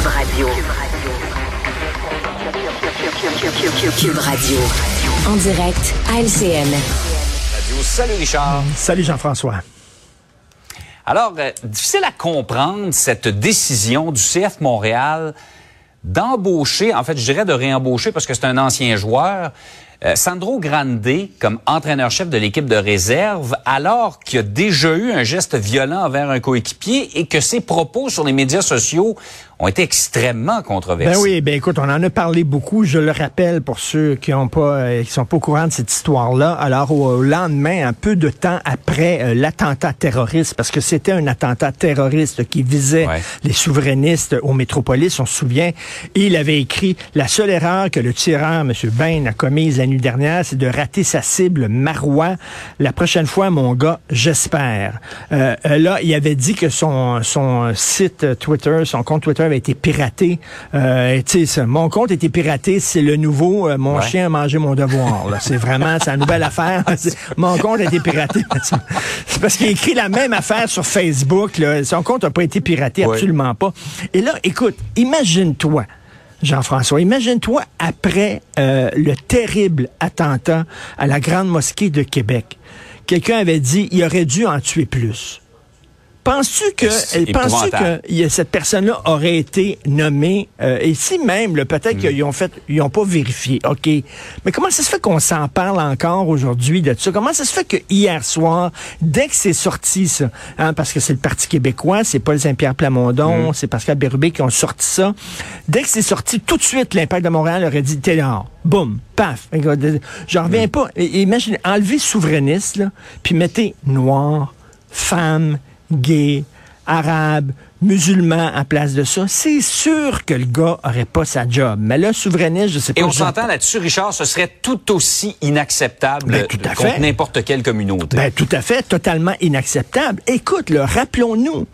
Cube Radio. Cube Radio. En direct à LCN. Salut Richard. Salut Jean-François. Alors, euh, difficile à comprendre cette décision du CF Montréal d'embaucher, en fait, je dirais de réembaucher parce que c'est un ancien joueur, euh, Sandro Grande comme entraîneur-chef de l'équipe de réserve, alors qu'il a déjà eu un geste violent envers un coéquipier et que ses propos sur les médias sociaux ont été extrêmement controversés. Ben oui, ben écoute, on en a parlé beaucoup. Je le rappelle pour ceux qui ont pas, euh, qui sont pas au courant de cette histoire-là. Alors au, lendemain, un peu de temps après euh, l'attentat terroriste, parce que c'était un attentat terroriste qui visait les souverainistes au Métropolis, on se souvient. Il avait écrit la seule erreur que le tireur, M. Bain, a commise la nuit dernière, c'est de rater sa cible Marois. La prochaine fois, mon gars, j'espère. Euh, là, il avait dit que son son site Twitter, son compte Twitter a été piraté. Euh, ça, mon compte a été piraté, c'est le nouveau euh, mon chien a mangé mon devoir. C'est vraiment c'est une nouvelle affaire. mon compte a été piraté. c'est parce qu'il a écrit la même affaire sur Facebook. Là. Son compte n'a pas été piraté, absolument pas. Et là, écoute, imagine-toi. Jean-François, imagine-toi après euh, le terrible attentat à la Grande Mosquée de Québec. Quelqu'un avait dit, il aurait dû en tuer plus. Penses-tu que, penses que cette personne-là aurait été nommée euh, et si même, peut-être hmm. qu'ils ont fait, ils ont pas vérifié, ok. Mais comment ça se fait qu'on s'en parle encore aujourd'hui de ça? Comment ça se fait que hier soir, dès que c'est sorti ça, hein, parce que c'est le Parti québécois, c'est Paul Saint-Pierre Plamondon, hmm. c'est Pascal Bérubé qui ont sorti ça. Dès que c'est sorti, tout de suite, l'Impact de Montréal aurait dit t'es dehors. Boum, paf. J'en reviens hmm. pas. Imaginez, enlevez souverainiste là, puis mettez noir, femme gay, arabe, musulman à place de ça, c'est sûr que le gars aurait pas sa job. Mais là, souverainiste, je sais pas. Et on s'entend là-dessus, Richard, ce serait tout aussi inacceptable ben, contre n'importe quelle communauté. Ben, tout à fait, totalement inacceptable. Écoute, rappelons-nous,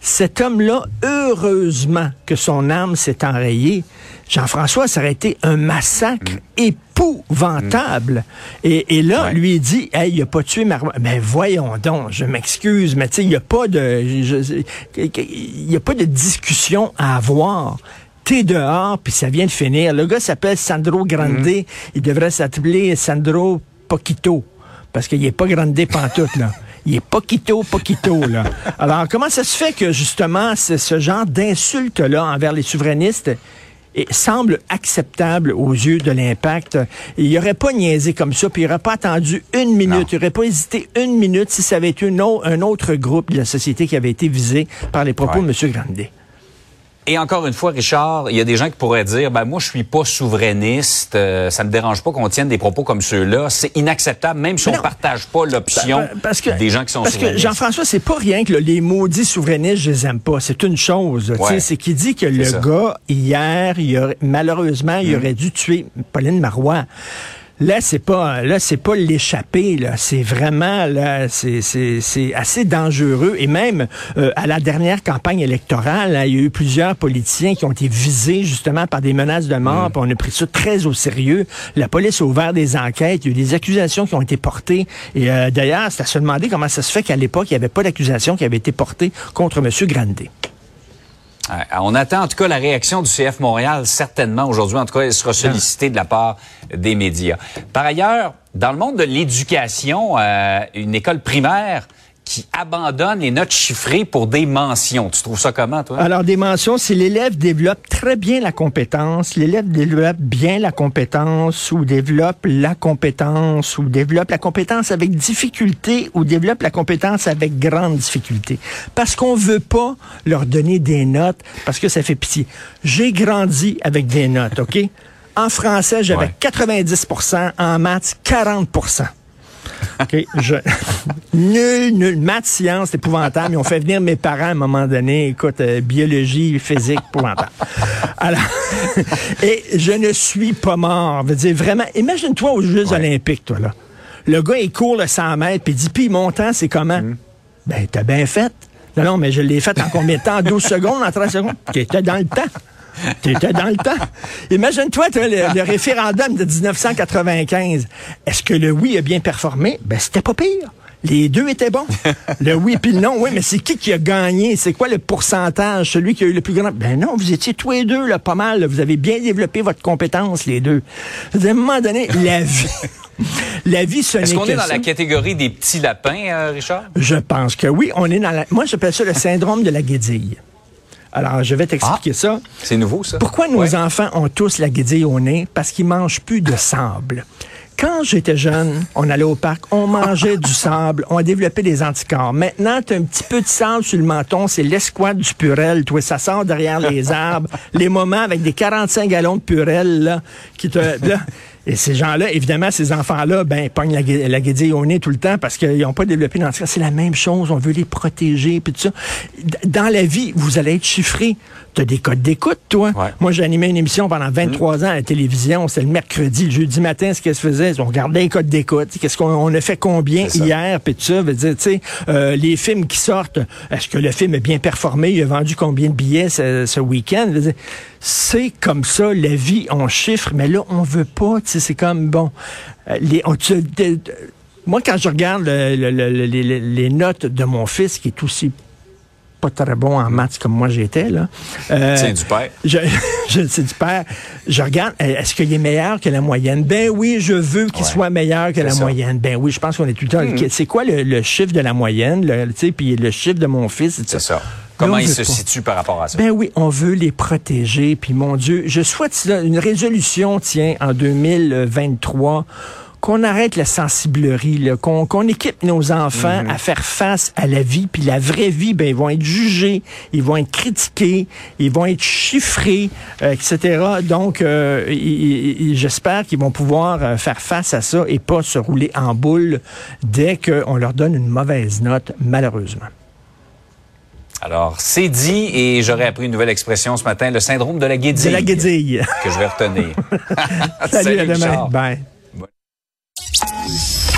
cet homme-là, heureusement que son âme s'est enrayée. Jean-François, ça aurait été un massacre mm. épouvantable. Et, et, là, lui, il dit, hey, il a pas tué Marois. Mais ben, voyons donc, je m'excuse, mais tu sais, il n'y a pas de, il y a pas de discussion à avoir t'es dehors, puis ça vient de finir. Le gars s'appelle Sandro Grande. Mm. Il devrait s'appeler Sandro Poquito. Parce qu'il est pas Grande pantoute, là. Il est Poquito, Poquito, là. Alors, comment ça se fait que, justement, ce genre d'insulte-là envers les souverainistes et semble acceptable aux yeux de l'impact. Il n'y aurait pas niaisé comme ça, puis il n'aurait pas attendu une minute, il n'aurait pas hésité une minute si ça avait été un autre groupe de la société qui avait été visé par les propos de M. Grandet. Et encore une fois, Richard, il y a des gens qui pourraient dire, ben moi je suis pas souverainiste, euh, ça me dérange pas qu'on tienne des propos comme ceux-là. C'est inacceptable, même si on partage pas l'option des gens qui sont parce que Jean-François, c'est pas rien que les maudits souverainistes, je les aime pas. C'est une chose. C'est qu'il dit que le gars hier, il malheureusement, il mm. aurait dû tuer Pauline Marois. Là, c'est pas là, c'est pas l'échapper. Là, c'est vraiment là, c'est c'est assez dangereux. Et même euh, à la dernière campagne électorale, il y a eu plusieurs politiciens qui ont été visés justement par des menaces de mort. Mm. on a pris ça très au sérieux. La police a ouvert des enquêtes. Il y a eu des accusations qui ont été portées. Et euh, d'ailleurs, c'est à se demander comment ça se fait qu'à l'époque, il n'y avait pas d'accusation qui avait été portée contre M. Grandet. On attend en tout cas la réaction du CF Montréal, certainement aujourd'hui. En tout cas, elle sera sollicitée de la part des médias. Par ailleurs, dans le monde de l'éducation, euh, une école primaire qui abandonne les notes chiffrées pour des mentions. Tu trouves ça comment, toi? Alors, des mentions, c'est l'élève développe très bien la compétence, l'élève développe bien la compétence ou développe la compétence ou développe la compétence avec difficulté ou développe la compétence avec grande difficulté. Parce qu'on veut pas leur donner des notes parce que ça fait pitié. J'ai grandi avec des notes, OK? En français, j'avais 90% en maths, 40 OK, je... nul, nul. Maths, sciences, c'est épouvantable. Ils ont fait venir mes parents à un moment donné. Écoute, euh, biologie, physique, épouvantable. Alors, et je ne suis pas mort. Je veux dire, vraiment, imagine-toi aux Jeux olympiques, toi, là. Le gars, il court le 100 mètres, puis il dit, puis mon temps, c'est comment? Mm. Ben, t'as bien fait. Non, non, mais je l'ai fait en combien de temps? En 12 secondes, en 30 secondes? T'étais dans le temps. T'étais dans le temps. Imagine-toi, le, le, référendum de 1995. Est-ce que le oui a bien performé? Ben, c'était pas pire. Les deux étaient bons. le oui puis le non. Oui, mais c'est qui qui a gagné? C'est quoi le pourcentage? Celui qui a eu le plus grand? Ben non, vous étiez tous les deux là, pas mal. Vous avez bien développé votre compétence, les deux. À un moment donné, la vie... La vie, ce Est-ce qu'on est dans la catégorie des petits lapins, euh, Richard? Je pense que oui. On est dans la... Moi, j'appelle ça le syndrome de la guédille. Alors, je vais t'expliquer ah, ça. C'est nouveau, ça. Pourquoi nos enfants ont tous la guédille au nez? Parce qu'ils mangent plus de sable. Quand j'étais jeune, on allait au parc, on mangeait du sable, on a développé des anticorps. Maintenant, tu as un petit peu de sable sur le menton, c'est l'escouade du purel, toi, ça sort derrière les arbres. les moments avec des 45 gallons de purel, là, qui te... Là, et ces gens-là, évidemment, ces enfants-là, ben, pognent la, la guédille au nez tout le temps parce qu'ils n'ont pas développé d'anticorps. C'est la même chose, on veut les protéger, puis tout ça. Dans la vie, vous allez être chiffré. Tu as des codes d'écoute, toi. Ouais. Moi, j'ai animé une émission pendant 23 mmh. ans à la télévision. C'était le mercredi, le jeudi matin, ce qu'elle se faisait, on regardait les codes d'écoute. Qu'est-ce qu'on on a fait combien hier, puis tout ça. Veut dire, tu sais, euh, les films qui sortent, est-ce que le film a bien performé? Il a vendu combien de billets ce, ce week-end? C'est comme ça, la vie, on chiffre, mais là, on veut pas, tu sais, c'est comme, bon, euh, les, on, tu, de, de, moi, quand je regarde le, le, le, les, les notes de mon fils, qui est aussi pas très bon en maths comme moi j'étais. là. Euh, c'est du père. Je, je, c'est du père. Je regarde, est-ce qu'il est meilleur que la moyenne? Ben oui, je veux qu'il ouais. soit meilleur que la ça. moyenne. Ben oui, je pense qu'on est tout le temps... Mmh. C'est quoi le, chiffre de la moyenne? Le, puis le chiffre de mon fils? C'est ça. Comment il se pas. situe par rapport à ça? Ben oui, on veut les protéger. Puis mon Dieu, je souhaite une résolution, tiens, en 2023 qu'on arrête la sensiblerie, qu'on qu équipe nos enfants mm -hmm. à faire face à la vie, puis la vraie vie, ben ils vont être jugés, ils vont être critiqués, ils vont être chiffrés, euh, etc. Donc, euh, j'espère qu'ils vont pouvoir euh, faire face à ça et pas se rouler en boule dès qu'on leur donne une mauvaise note, malheureusement. Alors, c'est dit, et j'aurais appris une nouvelle expression ce matin, le syndrome de la guédille. De la guédille. Que je vais retenir. Salut, Salut à demain. Bye.